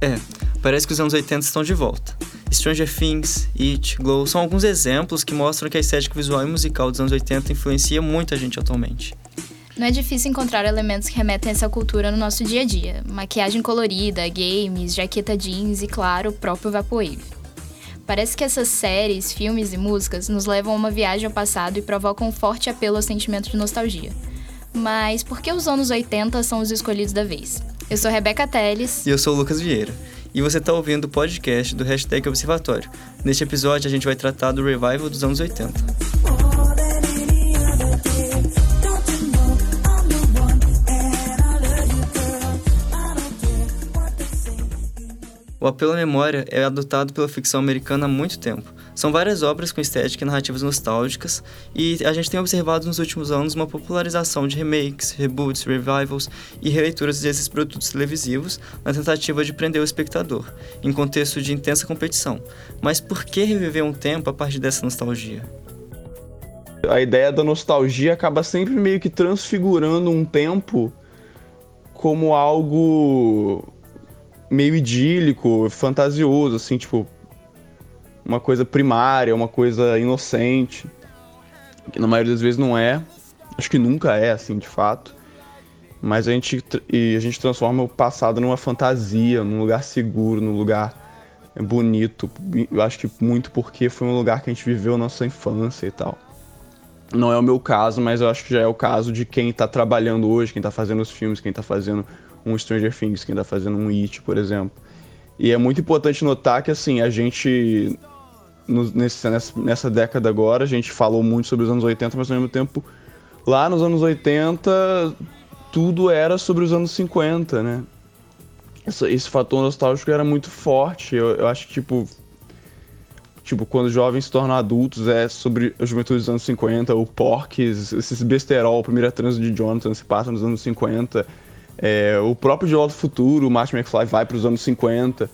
É, parece que os anos 80 estão de volta. Stranger Things, It, Glow são alguns exemplos que mostram que a estética visual e musical dos anos 80 influencia muita gente atualmente. Não é difícil encontrar elementos que remetem a essa cultura no nosso dia a dia. Maquiagem colorida, games, jaqueta jeans e, claro, o próprio Vaporwave. Parece que essas séries, filmes e músicas nos levam a uma viagem ao passado e provocam um forte apelo ao sentimento de nostalgia. Mas por que os anos 80 são os escolhidos da vez? Eu sou Rebeca Teles. E eu sou o Lucas Vieira. E você está ouvindo o podcast do Hashtag Observatório. Neste episódio, a gente vai tratar do revival dos anos 80. O apelo à memória é adotado pela ficção americana há muito tempo. São várias obras com estética e narrativas nostálgicas, e a gente tem observado nos últimos anos uma popularização de remakes, reboots, revivals e releituras desses produtos televisivos na tentativa de prender o espectador, em contexto de intensa competição. Mas por que reviver um tempo a partir dessa nostalgia? A ideia da nostalgia acaba sempre meio que transfigurando um tempo como algo meio idílico, fantasioso, assim, tipo, uma coisa primária, uma coisa inocente, que na maioria das vezes não é, acho que nunca é, assim, de fato, mas a gente, e a gente transforma o passado numa fantasia, num lugar seguro, num lugar bonito, eu acho que muito porque foi um lugar que a gente viveu a nossa infância e tal. Não é o meu caso, mas eu acho que já é o caso de quem está trabalhando hoje, quem está fazendo os filmes, quem está fazendo um Stranger Things, quem tá fazendo um It, por exemplo. E é muito importante notar que, assim, a gente, no, nesse, nessa, nessa década agora, a gente falou muito sobre os anos 80, mas ao mesmo tempo, lá nos anos 80, tudo era sobre os anos 50, né? Esse, esse fator nostálgico era muito forte. Eu, eu acho que, tipo, tipo, quando jovens se tornam adultos, é sobre a juventude dos anos 50, o Porques, esses besterol, a primeira trans de Jonathan se passa nos anos 50 é, o próprio De Volta Futuro, o Martin McFly vai para os anos 50.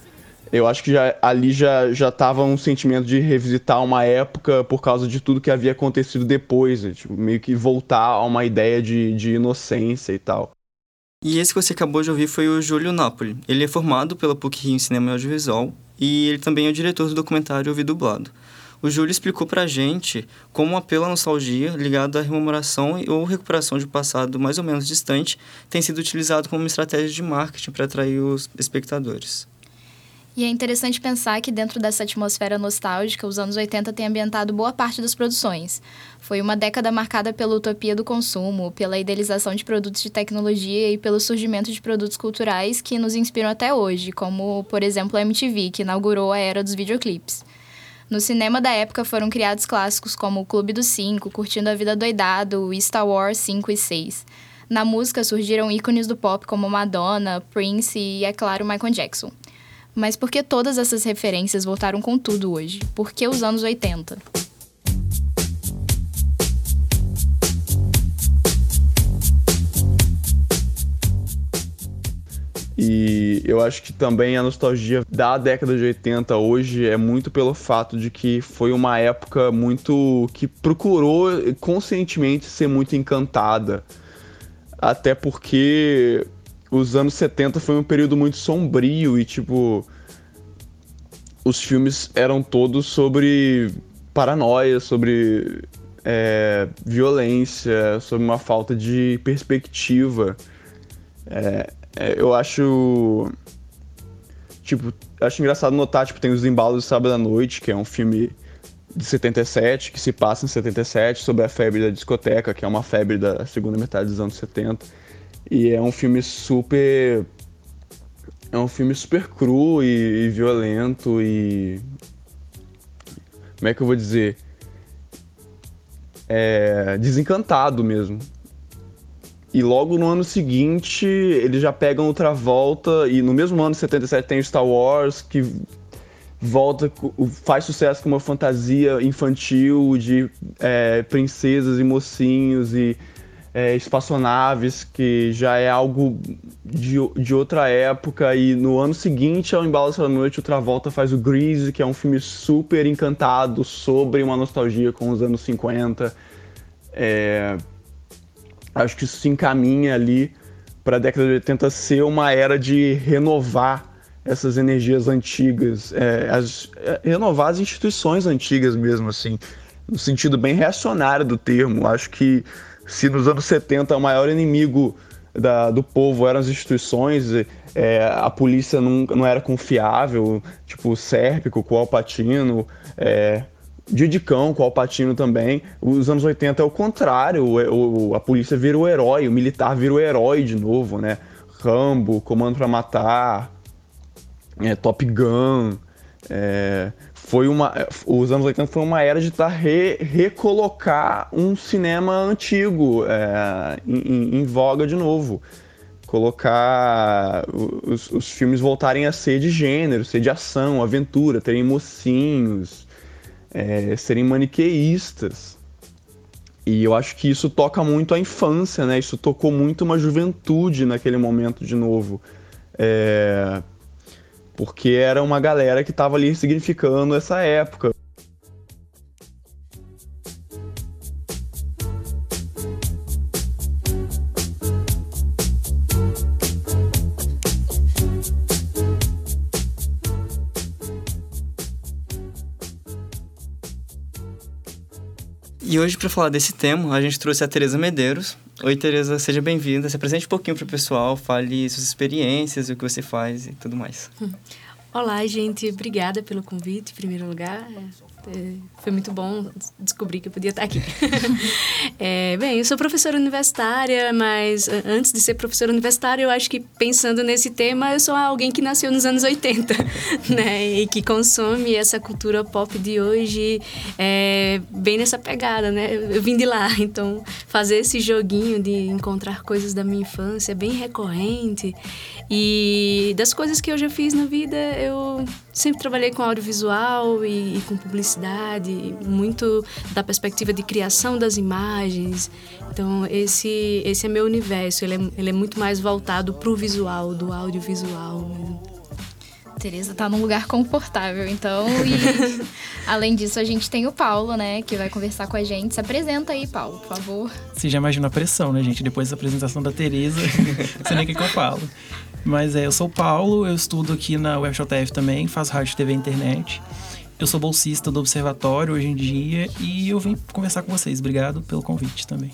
Eu acho que já, ali já já estava um sentimento de revisitar uma época por causa de tudo que havia acontecido depois, né? tipo, meio que voltar a uma ideia de, de inocência e tal. E esse que você acabou de ouvir foi o Júlio Napoli. Ele é formado pela PUC-Rio em Cinema e Audiovisual e ele também é o diretor do documentário Ouvi Dublado. O Júlio explicou pra gente como um apelo à nostalgia ligado à rememoração ou recuperação de um passado mais ou menos distante tem sido utilizado como estratégia de marketing para atrair os espectadores. E é interessante pensar que dentro dessa atmosfera nostálgica, os anos 80 têm ambientado boa parte das produções. Foi uma década marcada pela utopia do consumo, pela idealização de produtos de tecnologia e pelo surgimento de produtos culturais que nos inspiram até hoje, como, por exemplo, a MTV, que inaugurou a era dos videoclipes. No cinema da época foram criados clássicos como O Clube dos Cinco, Curtindo a Vida Doidado Star Wars 5 e 6. Na música surgiram ícones do pop como Madonna, Prince e, é claro, Michael Jackson. Mas por que todas essas referências voltaram com tudo hoje? Por que os anos 80? E eu acho que também a nostalgia da década de 80 hoje é muito pelo fato de que foi uma época muito que procurou conscientemente ser muito encantada. Até porque os anos 70 foi um período muito sombrio e tipo os filmes eram todos sobre paranoia, sobre é, violência, sobre uma falta de perspectiva. É, é, eu acho. Tipo, acho engraçado notar, tipo, tem os embalos do Sábado à Noite, que é um filme de 77, que se passa em 77, sobre a febre da discoteca, que é uma febre da segunda metade dos anos 70. E é um filme super. É um filme super cru e, e violento e. Como é que eu vou dizer? É, desencantado mesmo. E logo no ano seguinte, eles já pegam outra volta, e no mesmo ano, 77, tem Star Wars, que volta, faz sucesso com uma fantasia infantil de é, princesas e mocinhos e é, espaçonaves, que já é algo de, de outra época. E no ano seguinte, ao Embalo da Noite, outra volta faz o Grease, que é um filme super encantado sobre uma nostalgia com os anos 50. É, acho que isso se encaminha ali para a década de 80 ser uma era de renovar essas energias antigas, é, as, é, renovar as instituições antigas mesmo, assim, no sentido bem reacionário do termo. Acho que se nos anos 70 o maior inimigo da, do povo eram as instituições, é, a polícia não, não era confiável, tipo o Sérpico com o Alpatino, é, Didicão com o Alpatino também. Os anos 80 é o contrário, o, o, a polícia vira o herói, o militar vira o herói de novo, né? Rambo, Comando para Matar, é, Top Gun. É, foi uma, os anos 80 foi uma era de tá re, recolocar um cinema antigo é, em, em, voga de novo. Colocar os, os, filmes voltarem a ser de gênero, ser de ação, aventura, terem mocinhos, é, serem maniqueístas. E eu acho que isso toca muito a infância, né? Isso tocou muito uma juventude naquele momento de novo. É, porque era uma galera que estava ali significando essa época. E hoje, para falar desse tema, a gente trouxe a Tereza Medeiros. Oi, Tereza, seja bem-vinda. Se apresente um pouquinho para o pessoal, fale suas experiências, o que você faz e tudo mais. Olá, gente. Obrigada pelo convite, em primeiro lugar. É, foi muito bom descobrir que eu podia estar aqui. é, bem, eu sou professora universitária, mas antes de ser professora universitária, eu acho que pensando nesse tema, eu sou alguém que nasceu nos anos 80, né? E que consome essa cultura pop de hoje é, bem nessa pegada, né? Eu vim de lá, então fazer esse joguinho de encontrar coisas da minha infância é bem recorrente. E das coisas que eu já fiz na vida, eu sempre trabalhei com audiovisual e, e, com publicidade, muito da perspectiva de criação das imagens. Então, esse, esse é meu universo, ele é, ele é muito mais voltado para o visual, do audiovisual. Tereza está num lugar confortável, então. E além disso, a gente tem o Paulo, né, que vai conversar com a gente. Se apresenta aí, Paulo, por favor. Você já imagina a pressão, né, gente? Depois da apresentação da Tereza, você nem o que eu falo. Mas é, eu sou Paulo, eu estudo aqui na UFJF também, faço rádio, TV e internet. Eu sou bolsista do Observatório hoje em dia e eu vim conversar com vocês. Obrigado pelo convite também.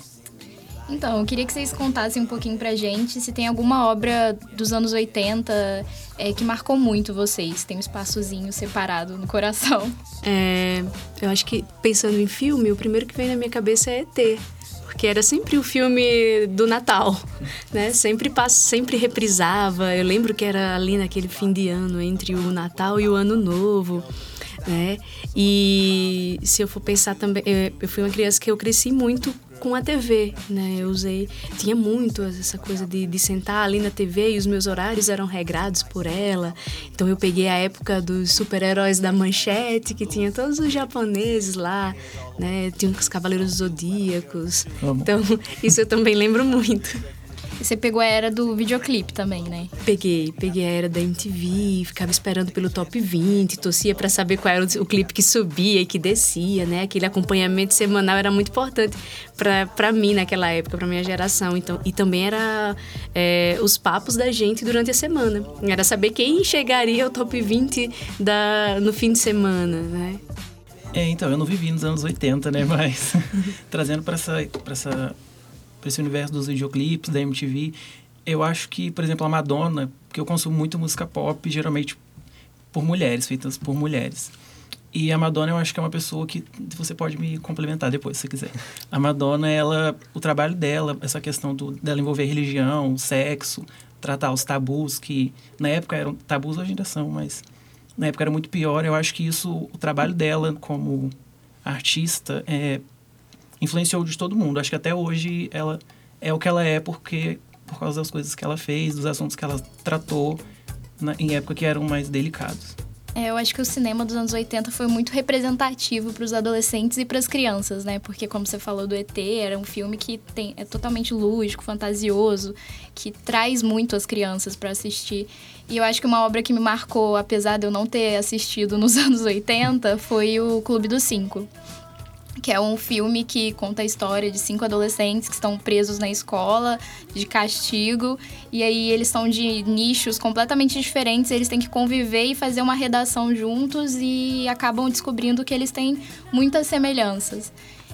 Então, eu queria que vocês contassem um pouquinho pra gente se tem alguma obra dos anos 80 é, que marcou muito vocês. Tem um espaçozinho separado no coração. É, eu acho que, pensando em filme, o primeiro que vem na minha cabeça é ET porque era sempre o filme do Natal, né? Sempre passa, sempre reprisava. Eu lembro que era ali naquele fim de ano entre o Natal e o Ano Novo, né? E se eu for pensar também, eu fui uma criança que eu cresci muito com a TV, né? Eu usei, tinha muito essa coisa de, de sentar ali na TV e os meus horários eram regrados por ela. Então eu peguei a época dos super-heróis da Manchete, que tinha todos os japoneses lá, né? Tinha os Cavaleiros Zodíacos. Então isso eu também lembro muito. Você pegou a era do videoclipe também, né? Peguei, peguei a era da MTV, ficava esperando pelo top 20, torcia para saber qual era o, o, clipe que subia e que descia, né? Aquele acompanhamento semanal era muito importante para mim naquela época, para minha geração. Então, e também era é, os papos da gente durante a semana. Era saber quem chegaria ao top 20 da, no fim de semana, né? É, então, eu não vivi nos anos 80, né? Mas trazendo para essa, pra essa para esse universo dos videoclipes, da MTV. Eu acho que, por exemplo, a Madonna, porque eu consumo muito música pop, geralmente por mulheres, feitas por mulheres. E a Madonna, eu acho que é uma pessoa que você pode me complementar depois, se quiser. A Madonna, ela, o trabalho dela, essa questão do, dela envolver religião, sexo, tratar os tabus que na época eram tabus hoje ainda são, mas na época era muito pior. Eu acho que isso, o trabalho dela como artista, é, influenciou de todo mundo. Acho que até hoje ela é o que ela é porque por causa das coisas que ela fez, dos assuntos que ela tratou na, em época que eram mais delicados. É, eu acho que o cinema dos anos 80 foi muito representativo para os adolescentes e para as crianças, né? Porque, como você falou do ET, era um filme que tem, é totalmente lúdico, fantasioso, que traz muito as crianças para assistir. E eu acho que uma obra que me marcou, apesar de eu não ter assistido nos anos 80, foi o Clube dos Cinco que é um filme que conta a história de cinco adolescentes que estão presos na escola de castigo e aí eles são de nichos completamente diferentes, eles têm que conviver e fazer uma redação juntos e acabam descobrindo que eles têm muitas semelhanças.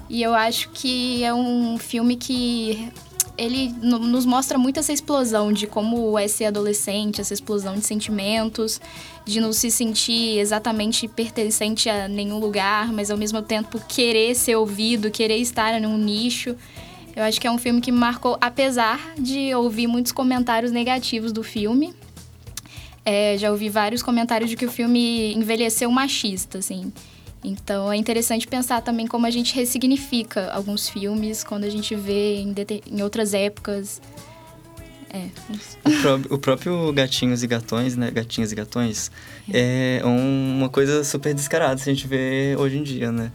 E eu acho que é um filme que ele nos mostra muito essa explosão de como é ser adolescente, essa explosão de sentimentos, de não se sentir exatamente pertencente a nenhum lugar, mas ao mesmo tempo querer ser ouvido, querer estar num nicho. Eu acho que é um filme que me marcou, apesar de ouvir muitos comentários negativos do filme. É, já ouvi vários comentários de que o filme envelheceu machista, assim. Então é interessante pensar também como a gente ressignifica alguns filmes quando a gente vê em, em outras épocas. É, o, pró o, próprio Gatinhos e Gatões, né? Gatinhos e Gatões, é, é uma coisa super descarada se a gente vê hoje em dia, né?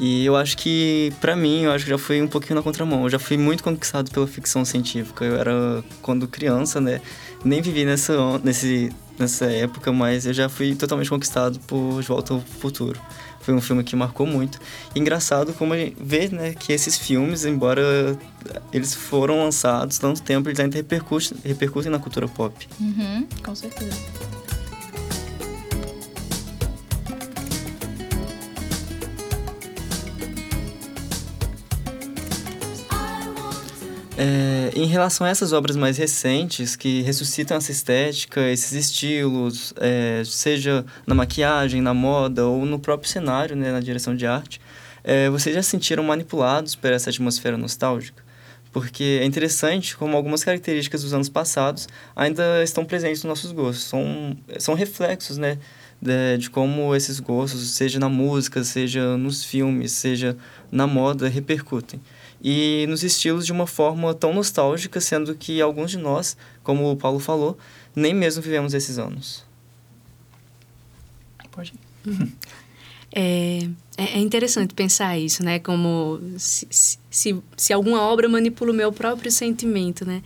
E eu acho que, para mim, eu acho que já fui um pouquinho na contramão. Eu já fui muito conquistado pela ficção científica. Eu era, quando criança, né? Nem vivi nessa, nesse, nessa época, mas eu já fui totalmente conquistado por De Volta ao Futuro foi um filme que marcou muito. engraçado como a gente vê né, que esses filmes, embora eles foram lançados tanto tempo, eles ainda repercutem, repercutem na cultura pop. Uhum, com certeza. É, em relação a essas obras mais recentes, que ressuscitam essa estética, esses estilos, é, seja na maquiagem, na moda ou no próprio cenário, né, na direção de arte, é, vocês já se sentiram manipulados por essa atmosfera nostálgica? Porque é interessante como algumas características dos anos passados ainda estão presentes nos nossos gostos. São, são reflexos, né? De, de como esses gostos, seja na música, seja nos filmes, seja na moda, repercutem e nos estilos de uma forma tão nostálgica, sendo que alguns de nós, como o Paulo falou, nem mesmo vivemos esses anos. Pode. É, é, é interessante pensar isso, né? Como se, se, se alguma obra manipula o meu próprio sentimento, né?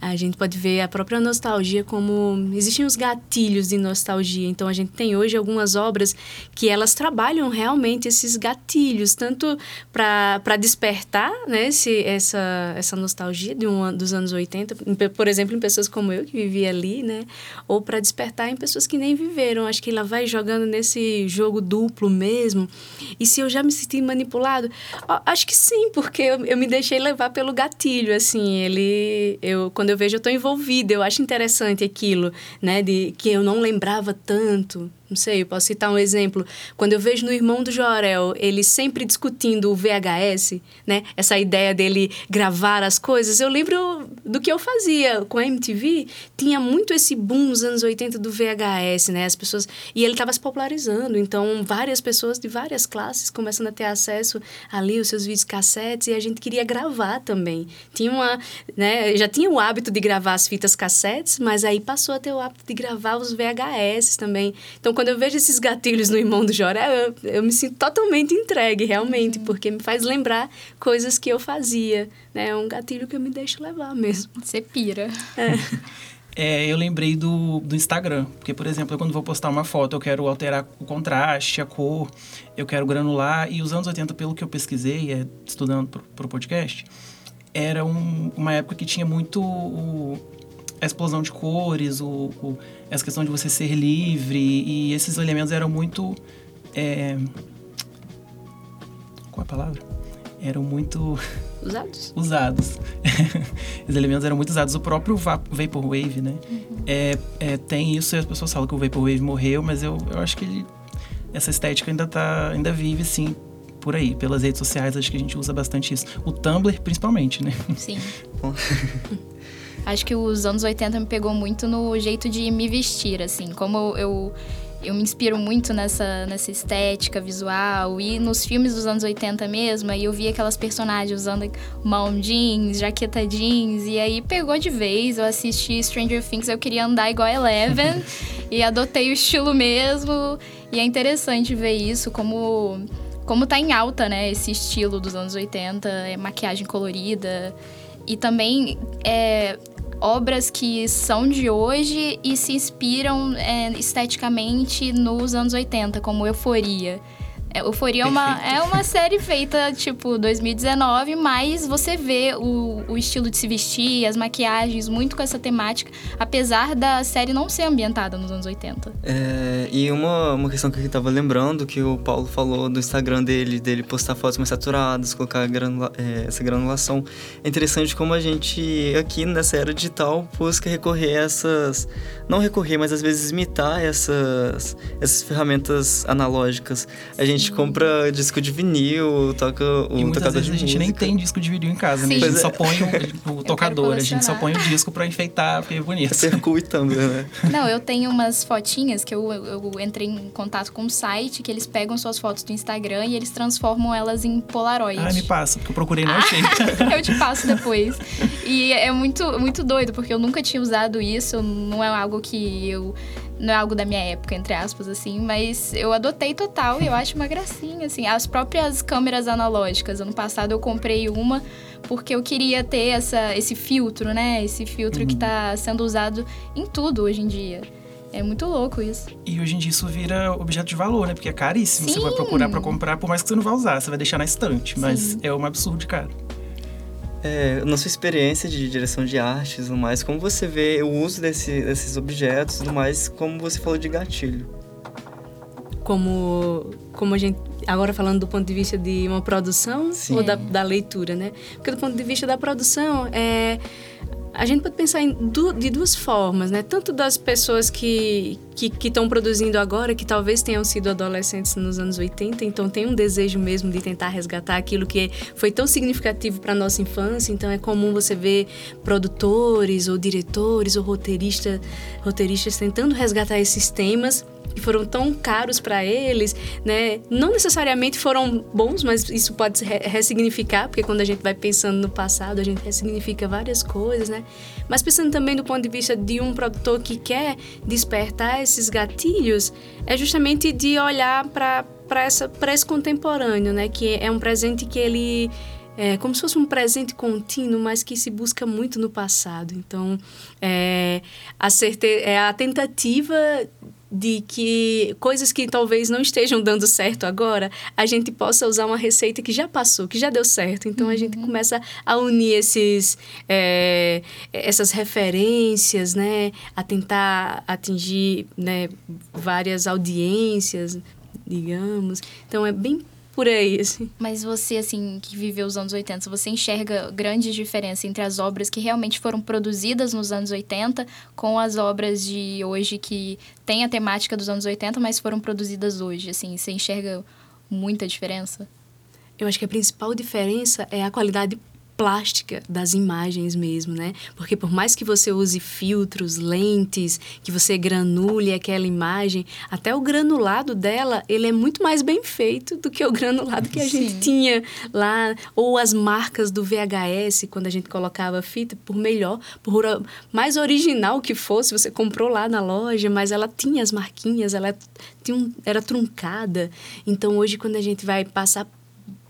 A gente pode ver a própria nostalgia como existem os gatilhos de nostalgia. Então a gente tem hoje algumas obras que elas trabalham realmente esses gatilhos, tanto para despertar, né, esse, essa essa nostalgia de um dos anos 80, por exemplo, em pessoas como eu que vivi ali, né, ou para despertar em pessoas que nem viveram. Acho que ela vai jogando nesse jogo duplo mesmo. E se eu já me senti manipulado, acho que sim, porque eu, eu me deixei levar pelo gatilho, assim, ele eu quando quando eu vejo, eu estou envolvida. Eu acho interessante aquilo, né? De que eu não lembrava tanto, não sei, eu posso citar um exemplo. Quando eu vejo no irmão do Jorel, ele sempre discutindo o VHS, né? Essa ideia dele gravar as coisas, eu lembro do que eu fazia com a MTV. Tinha muito esse boom nos anos 80 do VHS, né? As pessoas. E ele estava se popularizando, então várias pessoas de várias classes começando a ter acesso ali os seus vídeos cassetes e a gente queria gravar também. Tinha uma. Né? Já tinha o hábito de gravar as fitas cassetes, mas aí passou a ter o hábito de gravar os VHS também. Então, quando eu vejo esses gatilhos no irmão do Jorel, eu, eu me sinto totalmente entregue, realmente, porque me faz lembrar coisas que eu fazia. Né? É um gatilho que eu me deixo levar mesmo. Você pira. É. É, eu lembrei do, do Instagram, porque, por exemplo, eu, quando vou postar uma foto, eu quero alterar o contraste, a cor, eu quero granular, e os anos 80, pelo que eu pesquisei, é, estudando para o podcast, era um, uma época que tinha muito o, a explosão de cores, o, o, essa questão de você ser livre, e esses elementos eram muito. É... Qual é a palavra? Eram muito. Usados. usados. Os elementos eram muito usados. O próprio Vaporwave, né? Uhum. É, é, tem isso e as pessoas falam que o Vaporwave morreu, mas eu, eu acho que ele, essa estética ainda, tá, ainda vive, sim, por aí. Pelas redes sociais, acho que a gente usa bastante isso. O Tumblr, principalmente, né? Sim. Acho que os anos 80 me pegou muito no jeito de me vestir, assim. Como eu, eu me inspiro muito nessa, nessa estética visual. E nos filmes dos anos 80 mesmo, aí eu vi aquelas personagens usando mão jeans, jaqueta jeans. E aí pegou de vez. Eu assisti Stranger Things, eu queria andar igual a Eleven. e adotei o estilo mesmo. E é interessante ver isso, como como tá em alta, né, esse estilo dos anos 80, é maquiagem colorida. E também é, obras que são de hoje e se inspiram é, esteticamente nos anos 80, como Euforia. É, Euforia é uma, é uma série feita, tipo, 2019, mas você vê o, o estilo de se vestir, as maquiagens, muito com essa temática, apesar da série não ser ambientada nos anos 80. É, e uma, uma questão que eu tava lembrando, que o Paulo falou do Instagram dele, dele postar fotos mais saturadas, colocar granula, é, essa granulação. É interessante como a gente, aqui nessa era digital, busca recorrer a essas... Não recorrer, mas às vezes imitar essas, essas ferramentas analógicas. A gente gente compra disco de vinil, toca o e muitas tocador vezes de a gente música. nem tem disco de vinil em casa, né? A gente Pois só é. põe o, o tocador, a gente só põe o disco pra enfeitar, porque é bonito. Circuit também, né? Não, eu tenho umas fotinhas que eu, eu entrei em contato com um site que eles pegam suas fotos do Instagram e eles transformam elas em Polaroid. Ah, me passa, porque eu procurei e não achei. eu te passo depois. E é muito, muito doido, porque eu nunca tinha usado isso, não é algo que eu. Não é algo da minha época, entre aspas, assim, mas eu adotei total e eu acho uma gracinha, assim. As próprias câmeras analógicas. Ano passado eu comprei uma porque eu queria ter essa, esse filtro, né? Esse filtro que tá sendo usado em tudo hoje em dia. É muito louco isso. E hoje em dia isso vira objeto de valor, né? Porque é caríssimo. Você Sim. vai procurar pra comprar, por mais que você não vá usar, você vai deixar na estante. Mas Sim. é um absurdo de caro. É, na sua experiência de direção de arte e tudo mais, como você vê o uso desse- desses objetos e tudo mais, como você falou de gatilho? como como a gente agora falando do ponto de vista de uma produção Sim. ou da, da leitura, né? Porque do ponto de vista da produção é a gente pode pensar du- de duas formas, né? Tanto das pessoas que que estão produzindo agora, que talvez tenham sido adolescentes nos anos 80, então tem um desejo mesmo de tentar resgatar aquilo que foi tão significativo para nossa infância. Então é comum você ver produtores ou diretores ou roteiristas roteiristas tentando resgatar esses temas que foram tão caros para eles, né? Não necessariamente foram bons, mas isso pode ressignificar, porque quando a gente vai pensando no passado, a gente ressignifica várias coisas, né? Mas pensando também do ponto de vista de um produtor que quer despertar esses gatilhos, é justamente de olhar para para esse contemporâneo, né? Que é um presente que ele é como se fosse um presente contínuo, mas que se busca muito no passado. Então, é a, certe é a tentativa de que coisas que talvez não estejam dando certo agora, a gente possa usar uma receita que já passou, que já deu certo. Então a gente começa a unir esses, é, essas referências, né, a tentar atingir né, várias audiências, digamos. Então é bem por aí, assim. Mas você, assim, que viveu os anos 80, você enxerga grandes diferenças entre as obras que realmente foram produzidas nos anos 80 com as obras de hoje que têm a temática dos anos 80, mas foram produzidas hoje, assim, você enxerga muita diferença? Eu acho que a principal diferença é a qualidade plástica das imagens mesmo, né? Porque por mais que você use filtros, lentes, que você granule aquela imagem, até o granulado dela, ele é muito mais bem feito do que o granulado que a gente Sim. tinha lá, ou as marcas do VHS, quando a gente colocava a fita, por melhor, por mais original que fosse, você comprou lá na loja, mas ela tinha as marquinhas, ela tinha um, era truncada. Então hoje quando a gente vai passar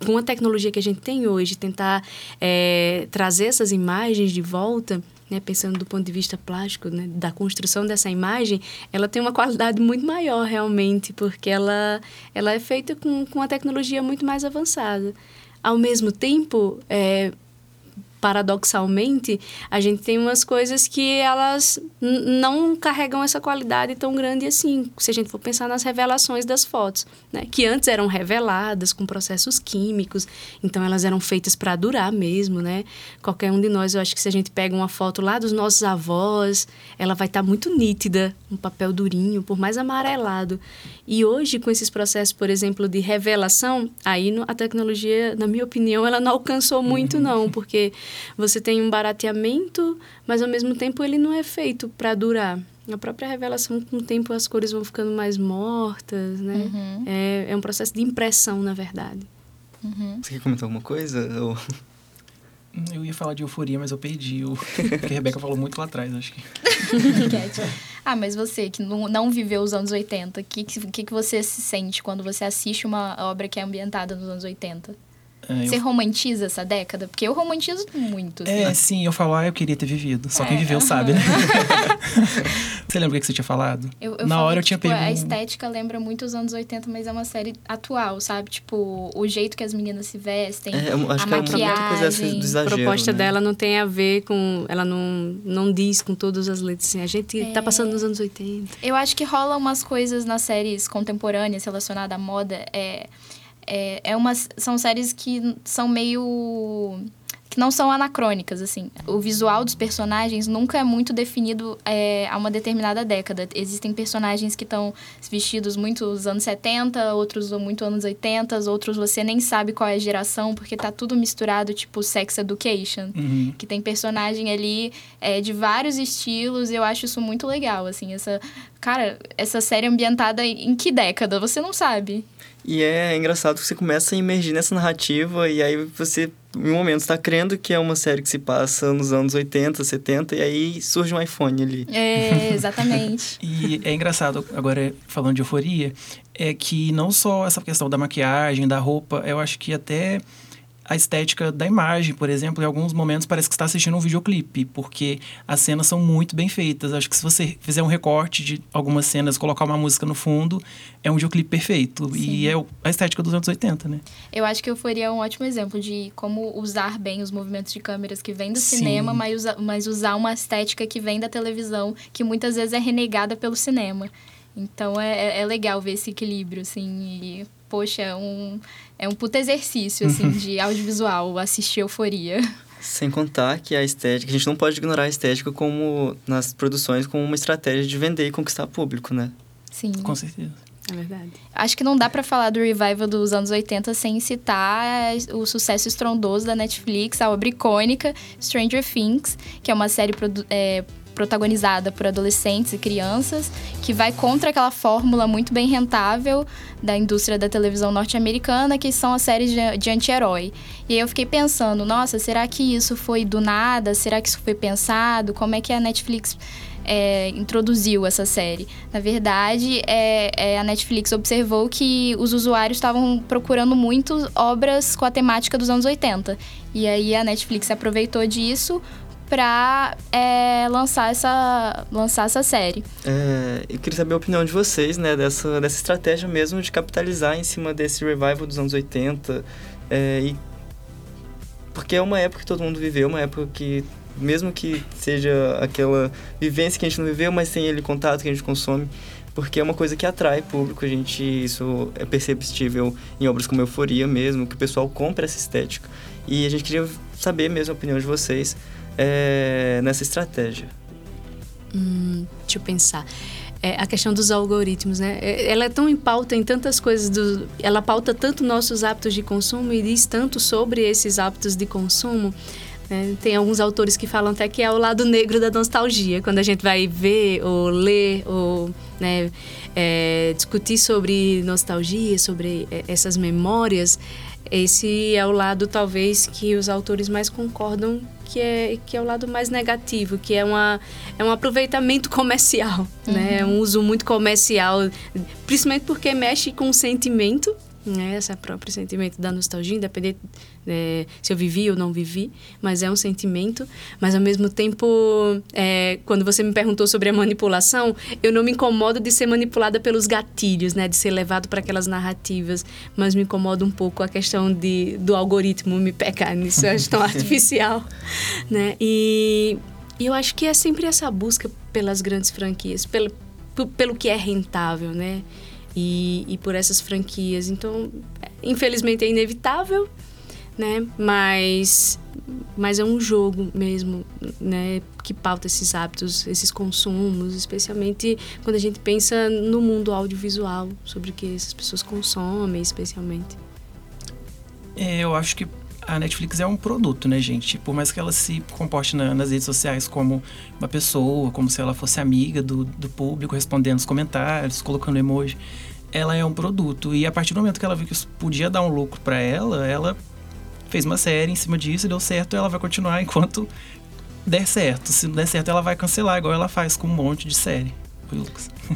com a tecnologia que a gente tem hoje, tentar é, trazer essas imagens de volta, né, pensando do ponto de vista plástico, né, da construção dessa imagem, ela tem uma qualidade muito maior realmente, porque ela, ela é feita com, com uma tecnologia muito mais avançada. Ao mesmo tempo, é, paradoxalmente, a gente tem umas coisas que elas não carregam essa qualidade tão grande assim, se a gente for pensar nas revelações das fotos, né? que antes eram reveladas com processos químicos, então elas eram feitas para durar mesmo, né? Qualquer um de nós, eu acho que se a gente pega uma foto lá dos nossos avós, ela vai estar muito nítida, um papel durinho, por mais amarelado. E hoje, com esses processos, por exemplo, de revelação, aí a tecnologia, na minha opinião, ela não alcançou muito, não, porque você tem um barateamento, mas ao mesmo tempo ele não é feito para durar. A própria revelação, com o tempo, as cores vão ficando mais mortas, né? Uhum. É, é um processo de impressão, na verdade. Você quer comentar alguma coisa? Ou... Eu ia falar de euforia, mas eu perdi. O... Porque a Rebeca falou muito lá atrás, acho que. Ah, mas você que não, não viveu os anos 80, o que, que, que que você se sente quando você assiste uma obra que é ambientada nos anos 80? É, eu- Você romantiza essa década? Porque eu romantizo muito. assim. É, sim, eu falo, ah, eu queria ter vivido. Só quem É, viveu aham. sabe, né? você lembra o que você tinha falado? Eu, eu Na hora eu que, tinha tipo, A pergun- estética lembra muito os anos 80, mas é uma série atual, sabe? Tipo, o jeito que as meninas se vestem, É, eu acho a que é maquiagem. do A exagero. proposta né? dela não tem a ver com. Ela não, não diz com todas as letras assim. A gente tá passando nos anos 80. Eu acho que rola umas coisas nas séries contemporâneas relacionadas à moda. É, é, é umas, são séries que são meio. Que não são anacrônicas, assim. O visual dos personagens nunca é muito definido é, a uma determinada década. Existem personagens que estão vestidos muito nos anos 70, outros muito anos 80, outros você nem sabe qual é a geração, porque tá tudo misturado, tipo Sex Education Uhum. que tem personagem ali é, de vários estilos, e eu acho isso muito legal, assim, essa... Cara, essa série ambientada em que década? Você não sabe. E é engraçado que você começa a imergir nessa narrativa e aí você, em um momento, está crendo que é uma série que se passa nos anos 80, 70 e aí surge um iPhone ali. É, exatamente. E é engraçado, agora falando de euforia, é que não só essa questão da maquiagem, da roupa, eu acho que até a estética da imagem, por exemplo, em alguns momentos parece que está assistindo um videoclipe, porque as cenas são muito bem feitas. Acho que se você fizer um recorte de algumas cenas, colocar uma música no fundo, é um videoclipe perfeito. E é a estética dos anos 80, né? Eu acho que Euforia é um ótimo exemplo de como usar bem os movimentos de câmeras que vêm do Sim. cinema, mas, usa- mas usar uma estética que vem da televisão, que muitas vezes é renegada pelo cinema. Então é, é- é legal ver esse equilíbrio, assim, e, poxa, é um, é um puta exercício, assim, de audiovisual, assistir Euforia. Sem contar que a estética, a gente não pode ignorar a estética como nas produções como uma estratégia de vender e conquistar público, né? Sim. Com certeza. É verdade. Acho que não dá pra falar do revival dos anos 80 sem citar o sucesso estrondoso da Netflix, a obra icônica Stranger Things, que é uma série produ- é, protagonizada por adolescentes e crianças, que vai contra aquela fórmula muito bem rentável da indústria da televisão norte-americana, que são as séries de, de anti-herói. E aí eu fiquei pensando, nossa, será que isso foi do nada? Será que isso foi pensado? Como é que a Netflix é, introduziu essa série. Na verdade, é, é, a Netflix observou que os usuários estavam procurando muito obras com a temática dos anos 80. E aí a Netflix aproveitou disso para lançar, essa, lançar essa série. É, eu queria saber a opinião de vocês, né, dessa, dessa estratégia mesmo de capitalizar em cima desse revival dos anos 80. é, e porque é uma época que todo mundo viveu, uma época que, mesmo que seja aquela vivência que a gente não viveu, mas tem ele contato que a gente consome, porque é uma coisa que atrai público, a gente, isso é perceptível em obras como Euforia mesmo, que o pessoal compra essa estética. E a gente queria saber mesmo a opinião de vocês é, nessa estratégia. Hum, deixa eu pensar. É, a questão dos algoritmos, né? É, Ela é tão em pauta em tantas coisas, do, ela pauta tanto nossos hábitos de consumo e diz tanto sobre esses hábitos de consumo. né? Tem alguns autores que falam até que é o lado negro da nostalgia, quando a gente vai ver ou ler ou né, é, discutir sobre nostalgia, sobre é, essas memórias. Esse é o lado, talvez, que os autores mais concordam que é, que é o lado mais negativo, que é, uma, é um aproveitamento comercial, né? É um uso muito comercial, principalmente porque mexe com o sentimento, né? Esse próprio sentimento da nostalgia, independente é, se eu vivi ou não vivi, mas é um sentimento. Mas, ao mesmo tempo, é, quando você me perguntou sobre a manipulação, eu não me incomodo de ser manipulada pelos gatilhos, né? De ser levado para aquelas narrativas, mas me incomoda um pouco a questão de, do algoritmo me pecar nisso, eu acho tão artificial, né? E, e eu acho que é sempre essa busca pelas grandes franquias, pelo, pelo que é rentável, né? E, e por essas franquias. Então, infelizmente é inevitável, né? Mas, mas é um jogo mesmo, né? Que pauta esses hábitos, esses consumos, especialmente quando a gente pensa no mundo audiovisual, sobre o que essas pessoas consomem, especialmente. É, eu acho que a Netflix é um produto, né, gente? Por mais que ela se comporte na- nas redes sociais como uma pessoa, como se ela fosse amiga do, do público, respondendo os comentários, colocando emoji, ela é um produto. E a partir do momento que ela viu que isso podia dar um lucro para ela, ela fez uma série em cima disso e deu certo, ela vai continuar enquanto der certo. Se não der certo, ela vai cancelar, igual ela faz com um monte de série.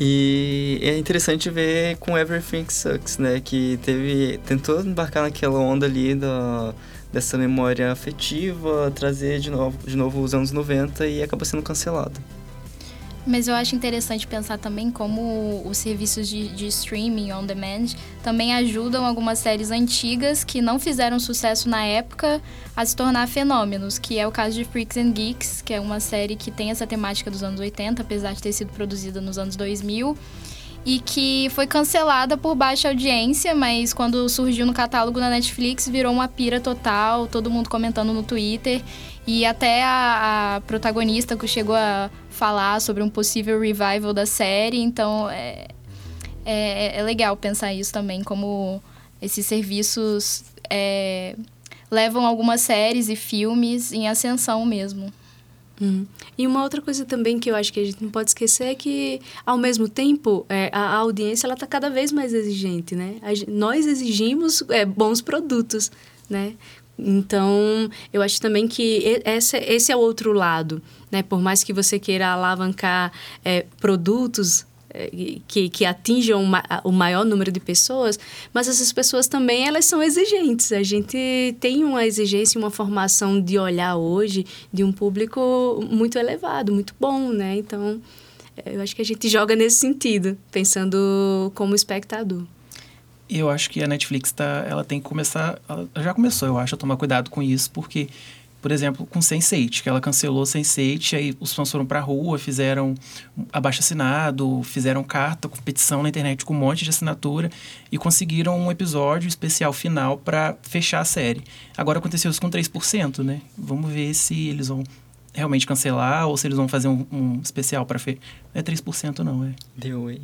E é interessante ver com Everything Sucks, né? Que teve tentou embarcar naquela onda ali da, dessa memória afetiva, trazer de novo, de novo os anos 90 e acaba sendo cancelado. Mas eu acho interessante pensar também como os serviços de, de, streaming on demand também ajudam algumas séries antigas que não fizeram sucesso na época a se tornar fenômenos, que é o caso de Freaks and Geeks, que é uma série que tem essa temática dos anos 80, apesar de ter sido produzida nos anos 2000 e que foi cancelada por baixa audiência, mas quando surgiu no catálogo da Netflix virou uma pira total, todo mundo comentando no Twitter e até a, a protagonista que chegou a falar sobre um possível revival da série, então é, é, é legal pensar isso também, como esses serviços é, levam algumas séries e filmes em ascensão mesmo. Hum. E uma outra coisa também que eu acho que a gente não pode esquecer é que, ao mesmo tempo, é, a, a, audiência está cada vez mais exigente, né? A, nós exigimos é, bons produtos, né? Então, eu acho também que esse, esse é o outro lado, né? Por mais que você queira alavancar é, produtos que, que atinjam o maior número de pessoas, mas essas pessoas também elas são exigentes. A gente tem uma exigência, uma formação de olhar hoje de um público muito elevado, muito bom, né? Então, é, eu acho que a gente joga nesse sentido, pensando como espectador. Eu acho que a Netflix tá, ela tem que começar, ela já começou, eu acho, a tomar cuidado com isso, porque por exemplo, com Sense8, que ela cancelou Sense8, aí os fãs foram pra rua, fizeram abaixo assinado, fizeram carta, competição na internet com um monte de assinatura e conseguiram um episódio especial final para fechar a série. Agora aconteceu isso com 3%, né? Vamos ver se eles vão realmente cancelar ou se eles vão fazer um, um especial para fe... Não é 3% não, é. The Way.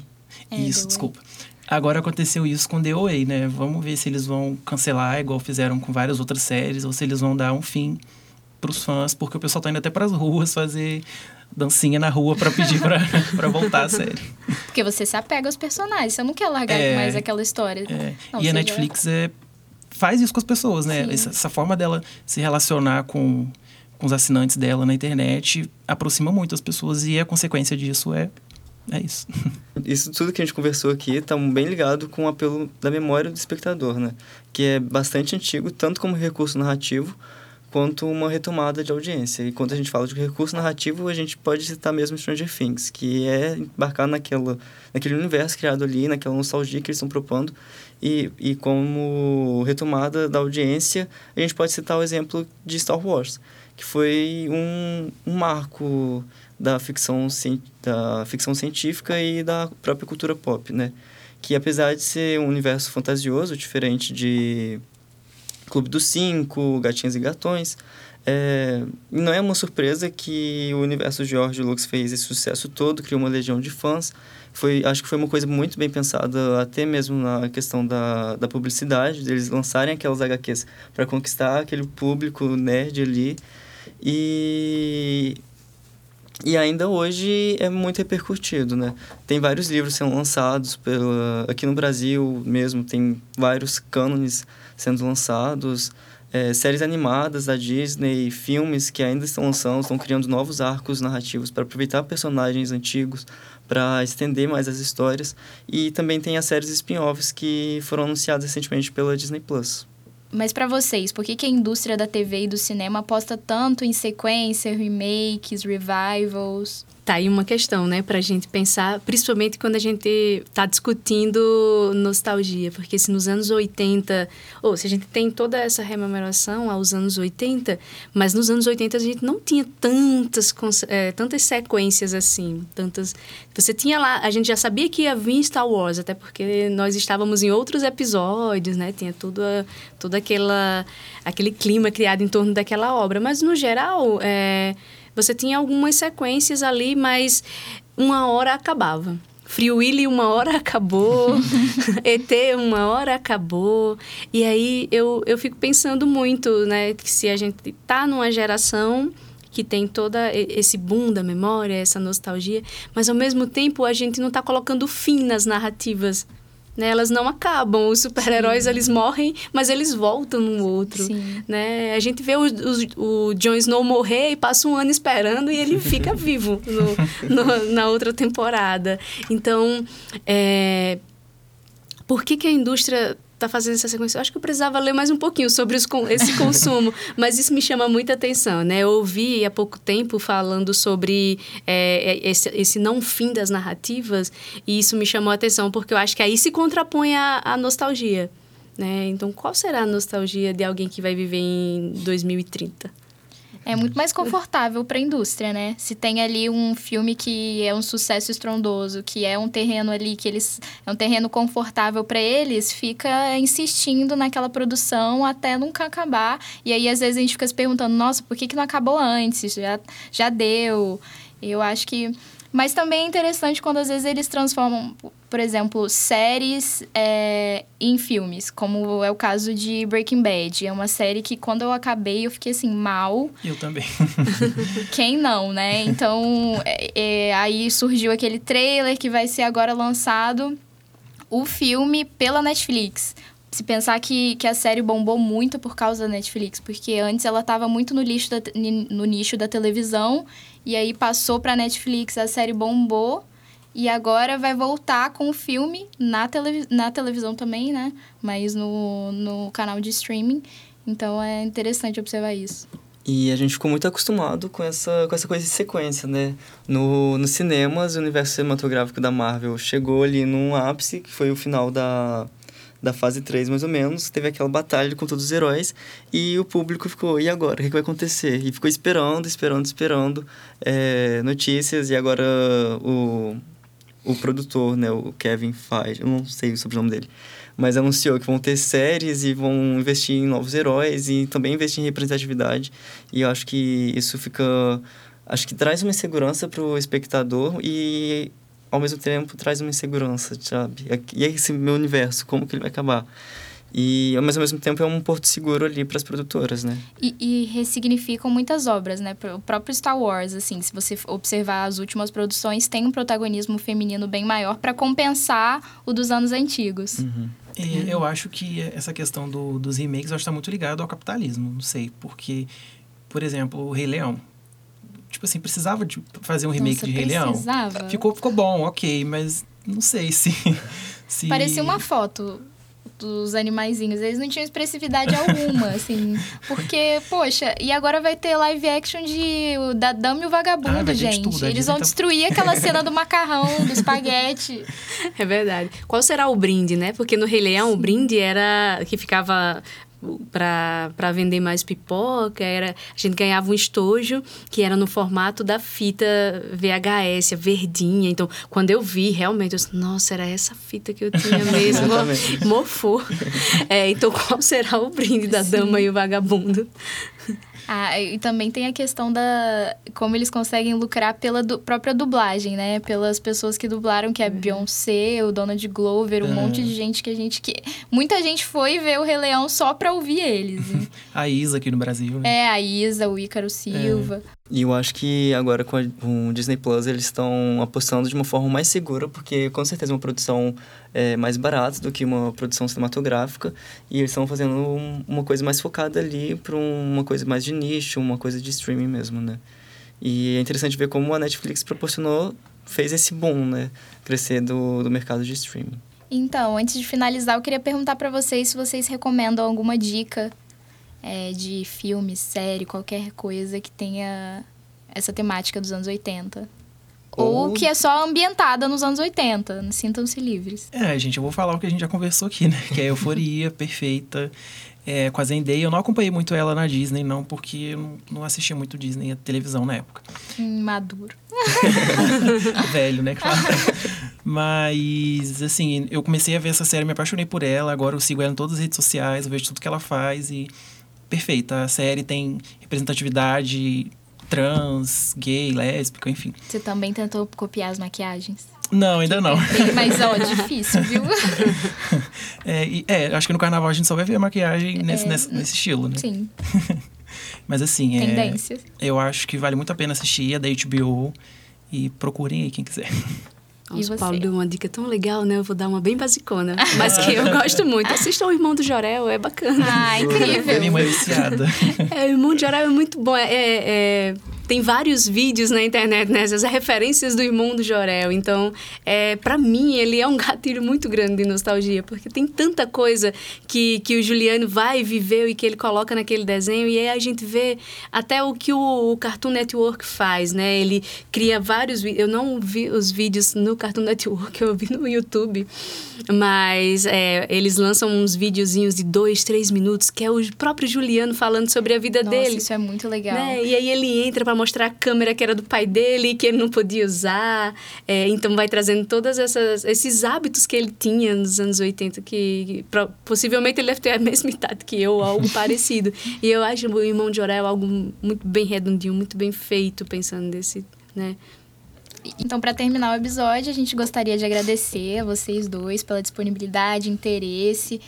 É, isso, desculpa. Agora aconteceu isso com The Way, né? Vamos ver se eles vão cancelar igual fizeram com várias outras séries ou se eles vão dar um fim para os fãs, porque o pessoal tá indo até para as ruas fazer dancinha na rua para pedir para voltar a série. Porque você se apega aos personagens, você não quer largar é, mais aquela história. É. Não, e a Netflix já... é, faz isso com as pessoas, né? Essa, essa, forma dela se relacionar com, com os assinantes dela na internet aproxima muito as pessoas e a consequência disso é é isso. Isso tudo que a gente conversou aqui está bem ligado com o apelo da memória do espectador, né? Que é bastante antigo, tanto como recurso narrativo, quanto uma retomada de audiência. E quando a gente fala de recurso narrativo, a gente pode citar mesmo Stranger Things, que é embarcar naquela, naquele universo criado ali, naquela nostalgia que eles estão propondo. E, e como retomada da audiência, a gente pode citar o exemplo de Star Wars, que foi um, um marco da ficção, da ficção científica e da própria cultura pop, né? Que apesar de ser um universo fantasioso, diferente de Clube dos Cinco, Gatinhas e Gatões. É, não é uma surpresa que o universo George Lucas fez esse sucesso todo, criou uma legião de fãs. Foi, acho que foi uma coisa muito bem pensada, até mesmo na questão da, da publicidade, deles lançarem aquelas HQs para conquistar aquele público nerd ali. E, e ainda hoje é muito repercutido, né? Tem vários livros sendo lançados pela, aqui no Brasil mesmo, tem vários cânones sendo lançados, é, séries animadas da Disney, filmes que ainda estão lançando, estão criando novos arcos narrativos para aproveitar personagens antigos, para estender mais as histórias. E também tem as séries spin-offs que foram anunciadas recentemente pela Disney Plus. Mas para vocês, por que, que a indústria da TV e do cinema aposta tanto em sequência, remakes, revivals? Tá aí uma questão, né, para a gente pensar, principalmente quando a gente está discutindo nostalgia, porque se nos anos 80, ou se a gente tem toda essa rememoração aos anos 80, mas nos anos 80 a gente não tinha tantas, é, tantas sequências assim, tantas... Você tinha lá, a gente já sabia que ia vir Star Wars, até porque nós estávamos em outros episódios, né, tinha tudo, todo aquela, aquele clima criado em torno daquela obra, mas no geral... É, você tinha algumas sequências ali, mas uma hora acabava. Free Willy uma hora acabou, ET uma hora acabou. E aí eu, eu fico pensando muito, né, que se a gente tá numa geração que tem toda esse boom da memória, essa nostalgia, mas ao mesmo tempo a gente não está colocando fim nas narrativas né? Elas não acabam. Os super-heróis, eles morrem, mas eles voltam no outro, Sim. né? A gente vê o, o, o Jon Snow morrer e passa um ano esperando e ele fica vivo no, no, na outra temporada. Então, é... por que, que a indústria tá fazendo essa sequência. Eu acho que eu precisava ler mais um pouquinho sobre esse consumo, mas isso me chama muita atenção, né? Eu ouvi há pouco tempo falando sobre é, esse, esse, não fim das narrativas e isso me chamou a atenção porque eu acho que aí se contrapõe a, a nostalgia, né? Então, qual será a nostalgia de alguém que vai viver em 2030? É muito mais confortável para a indústria, né? Se tem ali um filme que é um sucesso estrondoso, que é um terreno ali que eles é um terreno confortável para eles, fica insistindo naquela produção até nunca acabar. E aí às vezes a gente fica se perguntando, nossa, por que, que não acabou antes? Já já deu. Eu acho que mas também é interessante quando às vezes eles transformam, por exemplo, séries é, em filmes, como é o caso de Breaking Bad. É uma série que quando eu acabei eu fiquei assim, mal. Eu também. Quem não, né? Então, é, é, aí surgiu aquele trailer que vai ser agora lançado o filme pela Netflix se pensar que, que a série bombou muito por causa da Netflix, porque antes ela estava muito no, lixo da, no nicho da televisão, e aí passou para Netflix, a série bombou, e agora vai voltar com o filme na, televi na televisão também, né? Mas no, no canal de streaming. Então é interessante observar isso. E a gente ficou muito acostumado com essa, com essa coisa de sequência, né? No, nos cinemas, o universo cinematográfico da Marvel chegou ali num ápice, que foi o final da, da fase 3, mais ou menos, teve aquela batalha com todos os heróis e o público ficou, e agora? O que, vai acontecer? E ficou esperando, esperando, esperando é, notícias e agora o, o produtor, né, o Kevin Feige, eu não sei o sobrenome dele, mas anunciou que vão ter séries e vão investir em novos heróis e também investir em representatividade e eu acho que isso fica... Acho que traz uma insegurança para o espectador e ao mesmo tempo traz uma insegurança, sabe? E esse meu universo, como que ele vai acabar? E, mas ao mesmo tempo é um porto seguro ali para as produtoras, né? E, e, ressignificam muitas obras, né? O próprio Star Wars, assim, se você observar as últimas produções, tem um protagonismo feminino bem maior para compensar o dos anos antigos. Uhum. E eu acho que essa questão do, dos remakes está muito ligado ao capitalismo, não sei, porque, por exemplo, o Rei Leão, tipo assim, precisava de fazer um remake Nossa, de Rei Leão. Precisava. Ficou, ficou bom, ok, mas não sei se. se... Parecia uma foto dos animaizinhos. Eles não tinham expressividade alguma, assim. Porque, poxa, e agora vai ter live action de da Dama e o Vagabundo, ah, gente. Tudo, Eles vão tá... destruir aquela cena do macarrão, do espaguete. É verdade. Qual será o brinde, né? Porque no Rei Leão, Sim. o brinde era que ficava para vender mais pipoca, era, a gente ganhava um estojo que era no formato da fita VHS, verdinha. Então, quando eu vi, realmente, eu disse, nossa, era essa fita que eu tinha mesmo. Mofou. É, então, qual será o brinde da Sim. dama e o vagabundo? Ah, e também tem a questão da como eles conseguem lucrar pela du própria dublagem, né? Pelas pessoas que dublaram, que é uhum. Beyoncé, o Donald Glover, um uhum. monte de gente que a gente que muita gente foi ver o Rei Leão só pra ouvir eles. a Isa aqui no Brasil. Né? É, a Isa, o Ícaro Silva. É. E eu acho que agora com, a, com o Disney Plus eles estão apostando de uma forma mais segura, porque com certeza é uma produção é, mais barata do que uma produção cinematográfica, e eles estão fazendo um, uma coisa mais focada ali para uma coisa mais de nicho, uma coisa de streaming mesmo, né? E é interessante ver como a Netflix proporcionou, fez esse boom, né? Crescer do, do mercado de streaming. Então, antes de finalizar, eu queria perguntar para vocês se vocês recomendam alguma dica é, de filme, série, qualquer coisa que tenha essa temática dos anos 80. Ou, Ou que é só ambientada nos anos 80. Sintam-se livres. É, gente, eu vou falar o que a gente já conversou aqui, né? Que é Euforia, perfeita. É, com a Zendaya. Eu não acompanhei muito ela na Disney, não, porque eu não, não assistia muito Disney, a televisão na época. Hum, maduro. Velho, né? Claro. Mas, assim, eu comecei a ver essa série, me apaixonei por ela. Agora eu sigo ela em todas as redes sociais, eu vejo tudo que ela faz e perfeita. A série tem representatividade trans, gay, lésbica, enfim. Você também tentou copiar as maquiagens? Não, ainda não. mas, ó, difícil, viu? é, e, é, acho que no carnaval a gente só vai ver a maquiagem nesse, é, nesse, nesse, estilo, né? Sim. mas assim, Tendências. É, eu acho que vale muito a pena assistir, é da HBO. E procurem aí quem quiser. Nossa, o Paulo deu uma dica tão legal, né? Eu vou dar uma bem basicona, mas que eu gosto muito. Assista o Irmão do Jorel, é bacana. Ah, incrível. É viciada. É, o Irmão do Jorel é muito bom. É, é, tem vários vídeos na internet, né? As referências do irmão do Jorel. Então, é, para mim, ele é um gatilho muito grande de nostalgia, porque tem tanta coisa que, que o Juliano vai, viveu e que ele coloca naquele desenho. E aí a gente vê até o que o, o Cartoon Network faz, né? Ele cria vários vídeos. Eu não vi os vídeos no Cartoon Network, eu vi no YouTube. Mas é, eles lançam uns videozinhos de dois, três minutos, que é o próprio Juliano falando sobre a vida Nossa, dele. Isso é muito legal. Né? E aí ele entra para mostrar a câmera que era do pai dele, que ele não podia usar. É, então vai trazendo todos esses hábitos que ele tinha nos anos 80, que, que possivelmente ele deve ter a mesma idade que eu, algo parecido. E eu acho o Irmão de Jorel algo muito bem redondinho, muito bem feito, pensando nesse, né? Então, para terminar o episódio, a gente gostaria de agradecer a vocês dois pela disponibilidade, interesse.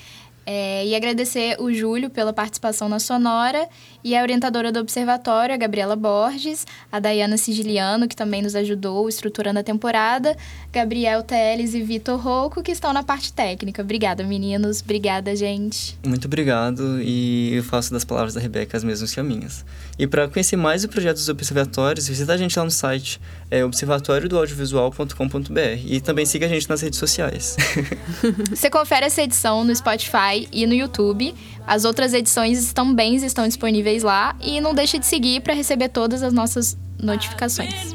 É, e agradecer o Júlio pela participação na Sonora e a orientadora do Observatório, a Gabriela Borges, a Dayana Sigiliano, que também nos ajudou estruturando a temporada, Gabriel Teles e Vitor Rocco, que estão na parte técnica. Obrigada, meninos. Obrigada, gente. Muito obrigado e eu faço das palavras da Rebeca as mesmas que as minhas. E para conhecer mais o projeto dos observatórios, visita a gente lá no site, é observatóriodoaudiovisual.com.br e também siga a gente nas redes sociais. Você confere essa edição no Spotify e no YouTube. As outras edições também estão disponíveis lá e não deixe de seguir para receber todas as nossas notificações.